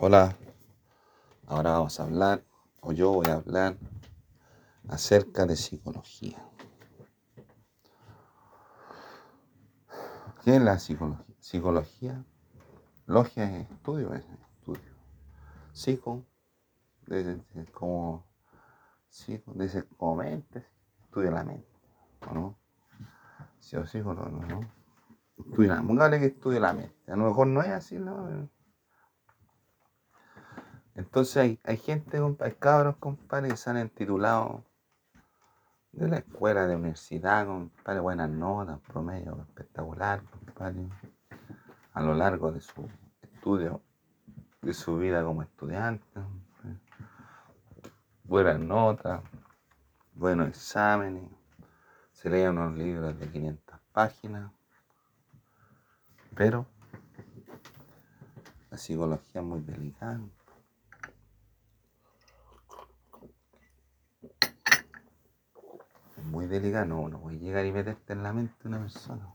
Hola, ahora vamos a hablar, o yo voy a hablar, acerca de psicología. ¿Qué es la psicología? Psicología, logia es estudio, es estudio. Psico, desde, como, psico, desde como mente, estudia la mente, ¿o no? Si o ¿no? Estudia mente, que estudia la mente. A lo mejor no es así, ¿no? Entonces hay, hay gente, hay cabros, compadre, que se han titulado de la escuela, de universidad, compadre, buenas notas, promedio espectacular, compadre, a lo largo de su estudio, de su vida como estudiante, buenas notas, buenos exámenes, se leen unos libros de 500 páginas, pero la psicología es muy delicada. Muy delicado, no, no voy a llegar y meterte en la mente una persona.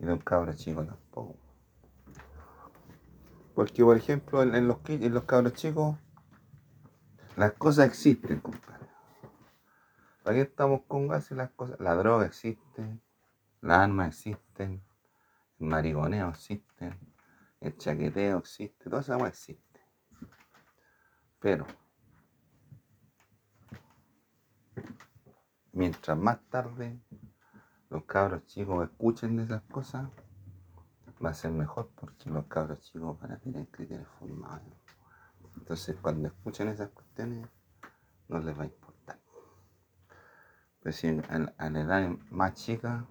Y de un cabro chico tampoco. Porque, por ejemplo, en, los, en los cabros chicos, las cosas existen, compadre. Aquí estamos con gas y las cosas? La droga existe, las armas existen, el marigoneo existe, el chaqueteo existe, todo eso existe. Pero mientras más tarde los cabros chicos escuchen de esas cosas, va a ser mejor porque los cabros chicos van a tener criterios formados. Entonces cuando escuchen esas cuestiones, no les va a importar. Pero si a, la edad más chica,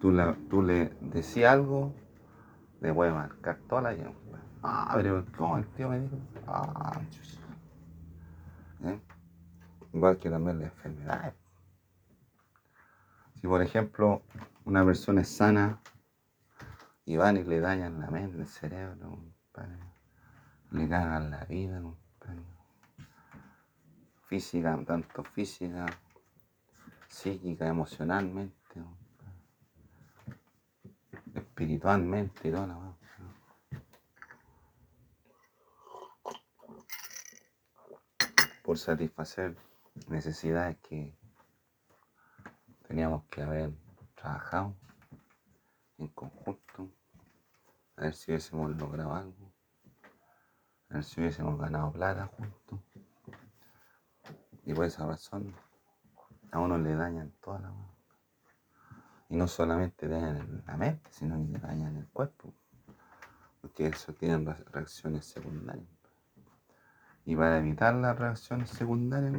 tú, tú le decías algo, le puede marcar toda la vida. Ah, pero ¿cómo el tío me dijo? Ah, ¿Eh? Igual que también las enfermedades. Si por ejemplo una persona es sana y van y le dañan la mente, el cerebro, le cagan la vida, física, tanto física, psíquica, emocionalmente, espiritualmente y todo, por satisfacer necesidades que teníamos que haber trabajado en conjunto, a ver si hubiésemos logrado algo, a ver si hubiésemos ganado plata juntos. Y por esa razón a uno le dañan toda la mano. Y no solamente dañan la mente, sino que le dañan el cuerpo. Porque eso tiene reacciones secundarias. Y para evitar las reacciones secundarias,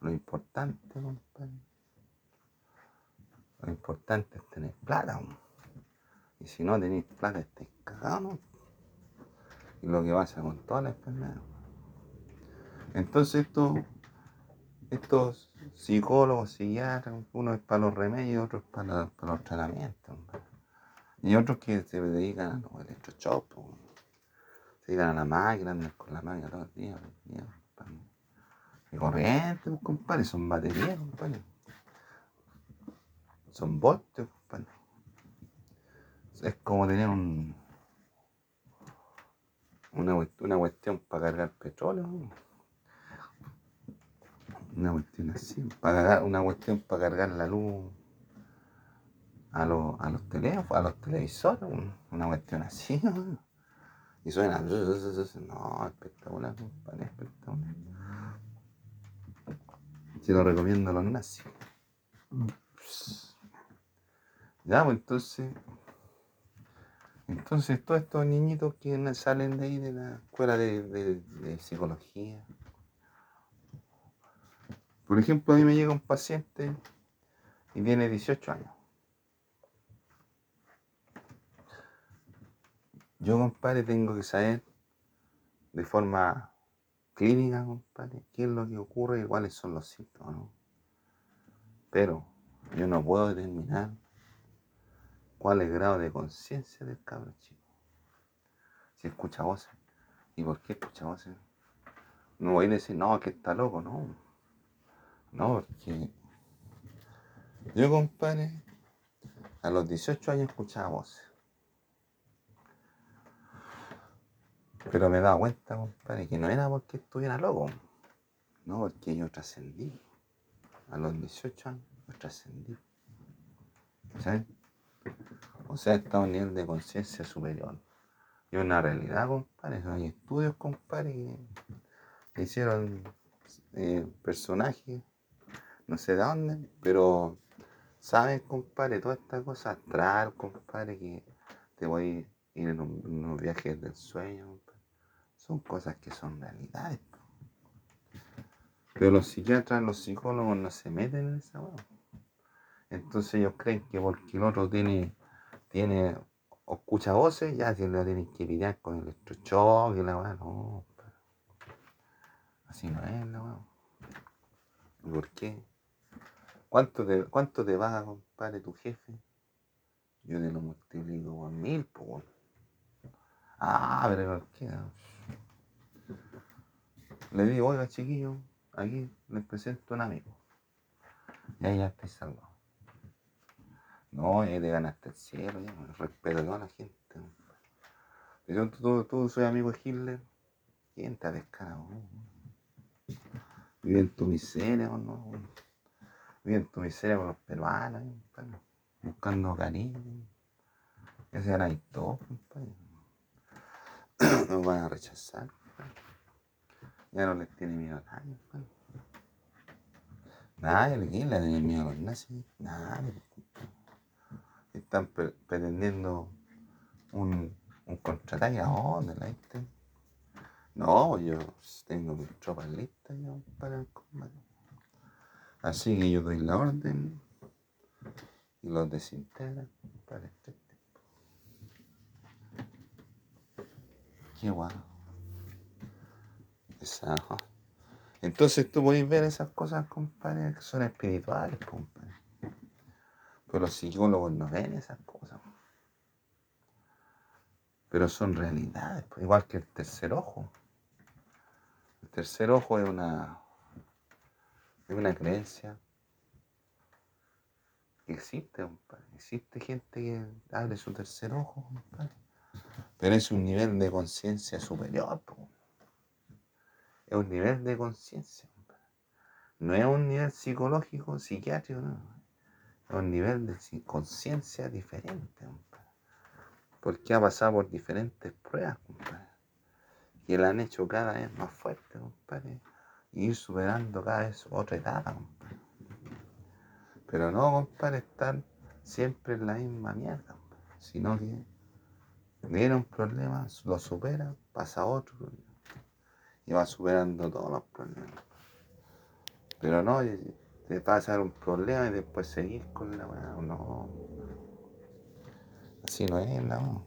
lo importante, compadre. Lo importante es tener plata. Y si no tenéis plata, estáis cagados. Y lo que pasa con todas las enfermedades. Entonces estos, estos psicólogos, psiquiatras, uno es para los remedios, otro es para, los tratamientos. Y otros que se dedican a los electrochocs, se dedican a la máquina, con la máquina todos los días corriente, pues, compadre, son baterías, compadre. Son voltios, compadre. Es como tener un, una, una cuestión para cargar petróleo. Una cuestión así, para cargar, una cuestión para cargar la luz a, los, a los teléfonos, a los televisores, una cuestión así. Y suena, no, espectacular, compadre, espectacular. Se lo recomiendo a los nazis. Ya, pues entonces. Entonces, todos estos niñitos que salen de ahí de la escuela de, psicología. Por ejemplo, a mí me llega un paciente y tiene 18 años. Yo, compadre, tengo que saber de forma clínica, compadre, qué es lo que ocurre y cuáles son los síntomas, ¿no? Pero yo no puedo determinar cuál es el grado de conciencia del cabrón chico. Si escucha voces. ¿Y por qué escucha voces? No voy a decir, no, que está loco, no. No, porque yo, compadre, a los 18 años escuchaba voces. Pero me he dado cuenta, compadre, que no era porque estuviera loco. No, porque yo trascendí. A los 18 años, trascendí. ¿Sabes? O sea, está a un nivel de conciencia superior. Y una realidad, compadre. Hay estudios, compadre, que hicieron eh, personajes, no sé de dónde, pero saben, compadre, toda esta cosa astral, compadre, que te voy a ir en unos viajes del sueño. Son cosas que son realidades. Pero los psiquiatras, los psicólogos no se meten en esa hueá. Entonces ellos creen que porque el otro tiene, tiene o escucha voces, ya si lo tienen que lidiar con el electrochoque y la weá, no. Así no es la weá. ¿Por qué? ¿Cuánto te, cuánto te compadre, tu jefe? Yo te lo multiplico por mil, pues. Ah, pero ¿por qué? Le digo, oiga, chiquillo, aquí les presento un amigo. Y ahí ya estoy salvado. No, ya te ganaste el cielo, ya, respeto a la gente. Pero tú, tú, soy amigo de Hitler, ¿quién te ha descarado? Vive en tu miseria, ¿no? Vive en tu miseria con los peruanos, buscando cariño. Que se ahí todos, Nos van a rechazar. Ya no les tiene miedo a nadie, Nadie le tiene miedo a los nazis. Nadie están pretendiendo un, un contraataque. ¿A dónde la viste? No, yo tengo mis tropas listas para el combate. Así que yo doy la orden y los desintegran para este tiempo. Qué Entonces tú puedes ver esas cosas, compadre, que son espirituales, compadre. Pero los psicólogos no ven esas cosas. Pero son realidades, pues, igual que el tercer ojo. El tercer ojo es una, es una creencia que existe, Existe gente que abre su tercer ojo, Pero es un nivel de conciencia superior, Es un nivel de conciencia, No es un nivel psicológico, psiquiátrico, no a un nivel de conciencia diferente, Porque ha pasado por diferentes pruebas, compadre. Y la han hecho cada vez más fuerte, compadre. Y ir superando cada vez otra etapa, compadre. Pero no, compadre, estar siempre en la misma mierda, Sino que viene un problema, lo supera, pasa otro. Y va superando todos los problemas. Pero no, te pasar un problema y después seguir con la weá. No. Así no es la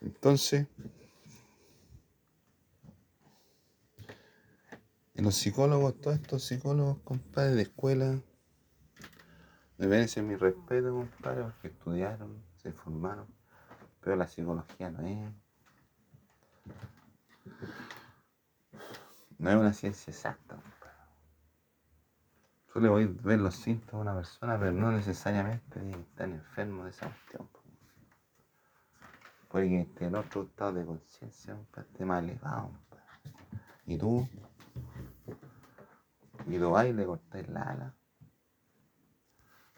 Entonces, los psicólogos, todos estos psicólogos, compadre, de escuela, me merecen mi respeto, compadre, porque estudiaron, se formaron, pero la psicología no es. No es una ciencia exacta. Tú le voy a ver los síntomas a una persona, pero no necesariamente tiene que estar enfermo de esa cuestión. Puede que esté en otro estado de conciencia, esté más elevado. Y tú, y tú vas y le cortas la ala,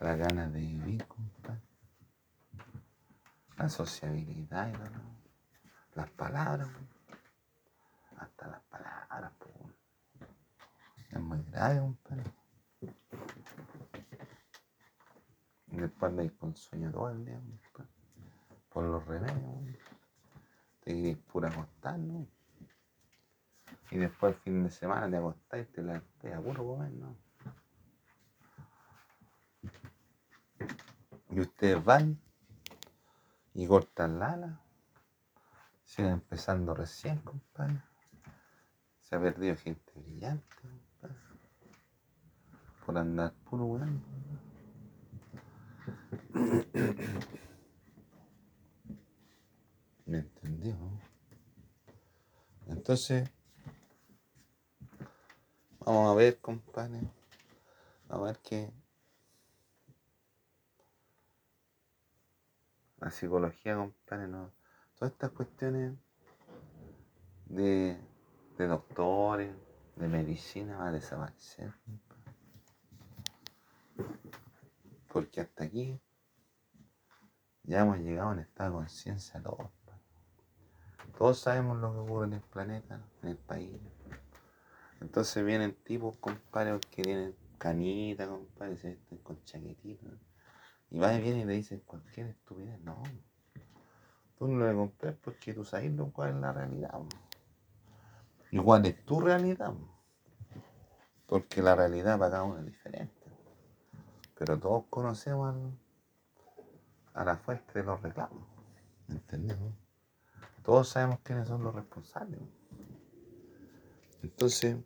la ganas de vivir, compadre. La sociabilidad las palabras, hasta las palabras, es muy grave, compadre. Y después ir con sueño todo el día, por los remedios, te querés pura acostar. Y después el fin de semana te acostás y te la te a puro comer, ¿no? Y ustedes van y cortan la ala, siguen empezando recién, compadre. Se ha perdido gente brillante. Por andar puro weón. ¿Me entendió? Entonces, vamos a ver, compadre. A ver qué. La psicología, compadre, no. todas estas cuestiones de, de doctores, de medicina va a desaparecer. Porque hasta aquí ya hemos llegado a un estado de conciencia todos. Todos sabemos lo que ocurre en el planeta, en el país. Entonces vienen tipos, compadre, que tienen canita, compadre, se visten con chaquetita. Y va y viene y le dicen cualquier estupidez. No. Tú no le compras porque tú sabes cuál es la realidad. Y cuál es tu realidad. Porque la realidad para cada uno es diferente. Pero todos conocemos a la fuente de los reclamos. ¿Entendemos? Todos sabemos quiénes son los responsables. Entonces,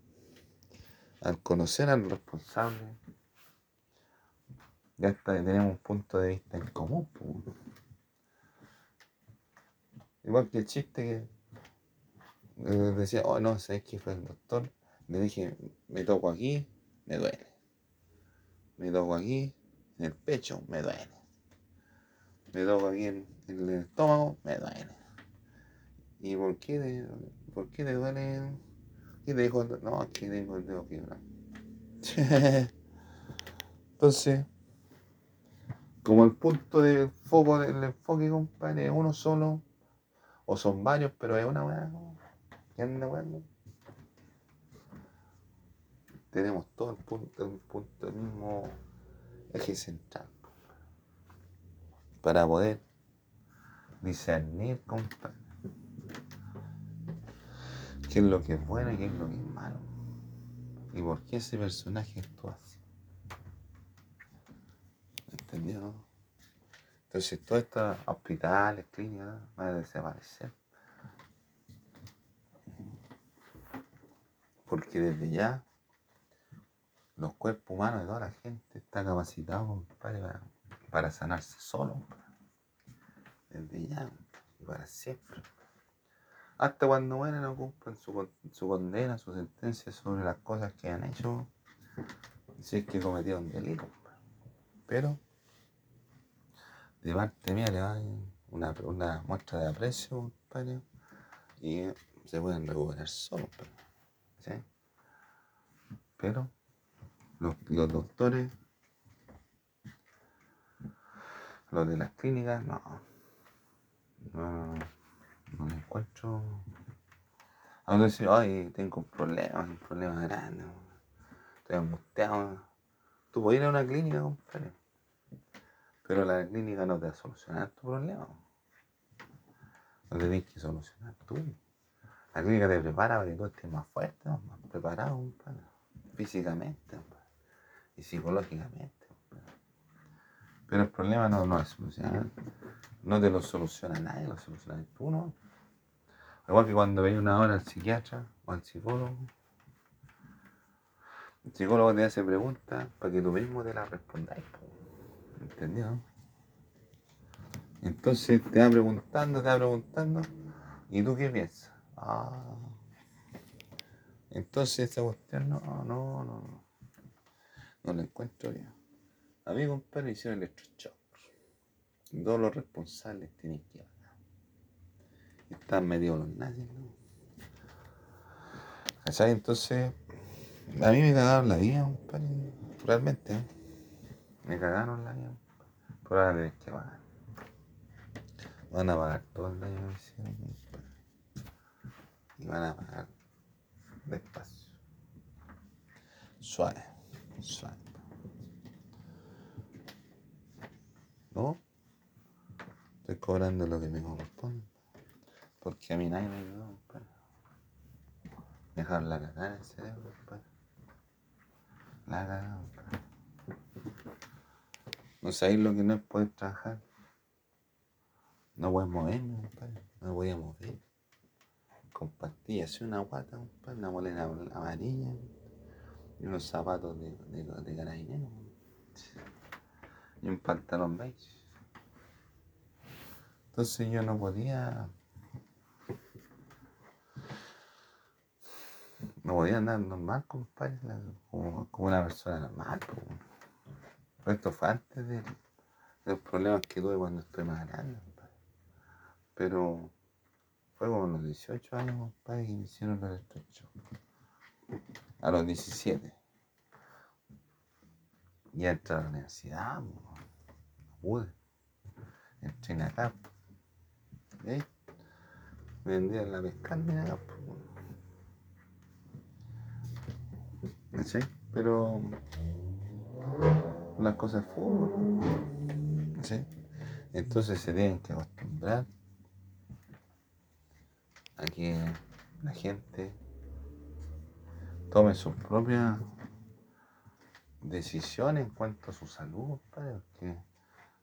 al conocer al responsable, ya está, tenemos un punto de vista en común. Igual que el chiste que decía, oh no, ¿sabes qué fue el doctor? Le dije, me toco aquí, me duele. Me toco aquí, en el pecho, me duele. Me toco aquí en, el estómago, me duele. ¿Y por qué, por qué le duele? Y le dijo, no, aquí tengo el dedo quebrado. Entonces, como el punto de foco del enfoque, compadre, es uno solo, o son varios, pero es una weá, ¿qué anda Tenemos todo el punto, el punto, el mismo eje central. Para poder discernir, compadre, qué es lo que es bueno y qué es lo que es malo. Y por qué ese personaje actúa así. ¿Entendido? Entonces, todos estos hospitales, clínicas, van a desaparecer. Porque desde ya, los cuerpos humanos de toda la gente están capacitados para, para sanarse solo. Desde ya y para siempre. Hasta cuando mueren no cumplen su, su condena, su sentencia sobre las cosas que han hecho, si es que cometieron delito. Pero de parte mía le dan una, una muestra de aprecio, padre, y se pueden recuperar solos. Pero los, los, doctores, los de las clínicas, no, no, no encuentro. A decir, ay, tengo un problema, un problema grande, estoy angustiado. Tú puedes ir a una clínica, compadre pero la clínica no te va a solucionar tu problema. Lo tenés que solucionar tú. La clínica te prepara para que tú estés más fuerte, más preparado, físicamente y psicológicamente. Pero el problema no, no es solucionar. No te lo soluciona nadie, lo soluciona tú, ¿no? Igual que cuando veis una hora al psiquiatra o al psicólogo, el psicólogo te hace preguntas para que tú mismo te las respondáis. ¿Entendido? Entonces te va preguntando, te va preguntando, ¿y tú qué piensas? Ah. Entonces esa cuestión, no, no, no, no. No la encuentro bien. A mí, compadre, hicieron electroshock. Todos los responsables tienen que hablar. Están metidos los nazis, ¿no? ¿Cachai? Entonces, a mí me cagaron la vida, compadre. Realmente, ¿eh? Me cagaron la vida. Por ahora que pagar. Van a pagar todo el daño que. Y van a pagar despacio. Suave. Suave. ¿No? Estoy cobrando lo que me corresponde. Porque a mí nadie me ayudó, compadre. Dejar la cagada en el cerebro, compadre. La cagada, compadre. No sabéis lo que no es poder trabajar. No voy a moverme, compadre. No voy a mover. Con pastillas, una guata, compadre, una bolera amarilla y unos zapatos de, de, de carabinero. Y un pantalón beige. Entonces yo no podía. No podía andar normal, compadre, como, como una persona normal. Compadre esto fue antes de, los problemas que tuve cuando estoy más grande. Pero Fue como a los 18 años, compadre, que me hicieron los estrechos. A los 17. Ya entré a la universidad, no pude. Entré en acá. ¿Veis? Me vendían la pescarme acá. ¿Sí? Pero las cosas fueron. ¿Sí? Entonces se tienen que acostumbrar que la gente tome sus propias decisiones en cuanto a su salud, porque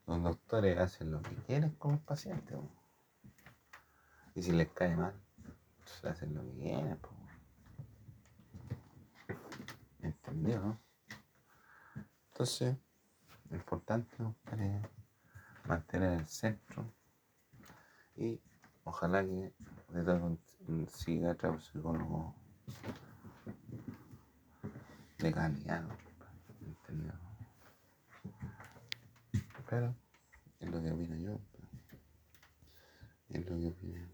los doctores hacen lo que quieren con los pacientes. Y si les cae mal, se hacen lo que quieren. ¿Entendido? Entonces, lo importante es mantener el centro y ojalá que de todo siga a un psicólogo de calidad, ¿entendido? Pero es lo que opino yo, es lo que opino yo.